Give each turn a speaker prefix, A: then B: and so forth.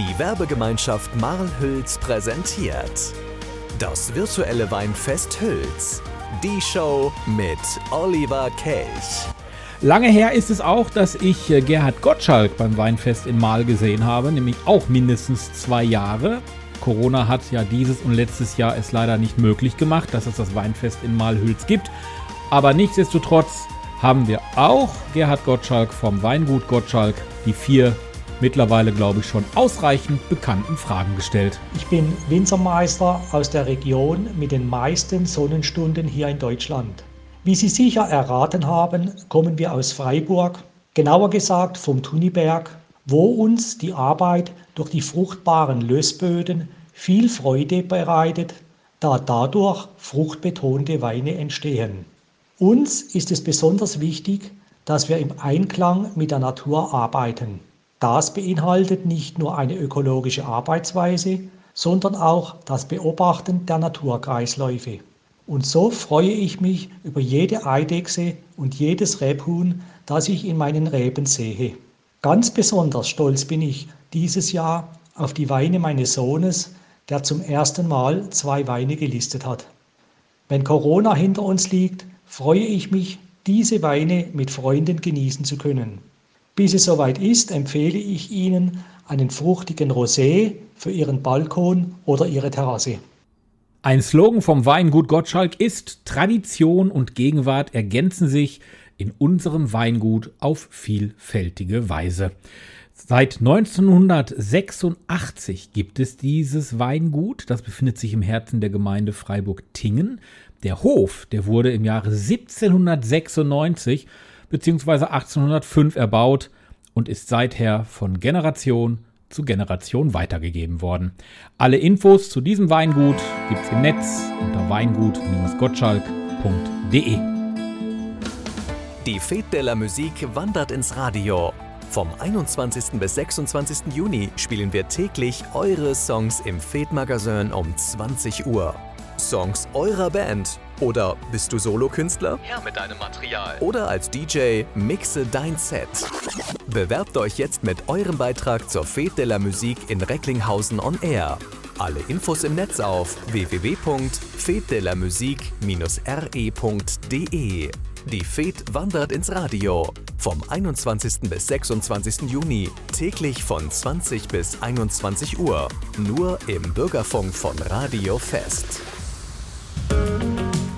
A: Die Werbegemeinschaft Marl-Hülz präsentiert das virtuelle Weinfest Hülz. Die Show mit Oliver Kelch.
B: Lange her ist es auch, dass ich äh, Gerhard Gottschalk beim Weinfest in Mahl gesehen habe, nämlich auch mindestens zwei Jahre. Corona hat ja dieses und letztes Jahr es leider nicht möglich gemacht, dass es das Weinfest in Mahlhülz gibt. Aber nichtsdestotrotz haben wir auch Gerhard Gottschalk vom Weingut Gottschalk die vier mittlerweile, glaube ich, schon ausreichend bekannten Fragen gestellt.
C: Ich bin Winzermeister aus der Region mit den meisten Sonnenstunden hier in Deutschland. Wie Sie sicher erraten haben, kommen wir aus Freiburg, genauer gesagt vom Tuniberg, wo uns die Arbeit durch die fruchtbaren Lössböden viel Freude bereitet, da dadurch fruchtbetonte Weine entstehen. Uns ist es besonders wichtig, dass wir im Einklang mit der Natur arbeiten. Das beinhaltet nicht nur eine ökologische Arbeitsweise, sondern auch das Beobachten der Naturkreisläufe. Und so freue ich mich über jede Eidechse und jedes Rebhuhn, das ich in meinen Reben sehe. Ganz besonders stolz bin ich dieses Jahr auf die Weine meines Sohnes, der zum ersten Mal zwei Weine gelistet hat. Wenn Corona hinter uns liegt, freue ich mich, diese Weine mit Freunden genießen zu können. Bis es soweit ist, empfehle ich Ihnen einen fruchtigen Rosé für Ihren Balkon oder Ihre Terrasse.
B: Ein Slogan vom Weingut Gottschalk ist Tradition und Gegenwart ergänzen sich in unserem Weingut auf vielfältige Weise. Seit 1986 gibt es dieses Weingut. Das befindet sich im Herzen der Gemeinde Freiburg-Tingen. Der Hof, der wurde im Jahre 1796 bzw. 1805 erbaut und ist seither von Generation zu Generation weitergegeben worden. Alle Infos zu diesem Weingut gibt es im Netz unter weingut-gottschalk.de.
A: Die Fete de la Musique wandert ins Radio. Vom 21. bis 26. Juni spielen wir täglich eure Songs im Fete Magazin um 20 Uhr. Songs eurer Band oder bist du Solokünstler?
D: Her mit deinem Material.
A: Oder als DJ mixe dein Set. Bewerbt euch jetzt mit eurem Beitrag zur Fete de la Musique in Recklinghausen on Air. Alle Infos im Netz auf www.fetdelamusique-re.de. Die Fete wandert ins Radio. Vom 21. bis 26. Juni, täglich von 20 bis 21 Uhr. Nur im Bürgerfunk von Radio Fest.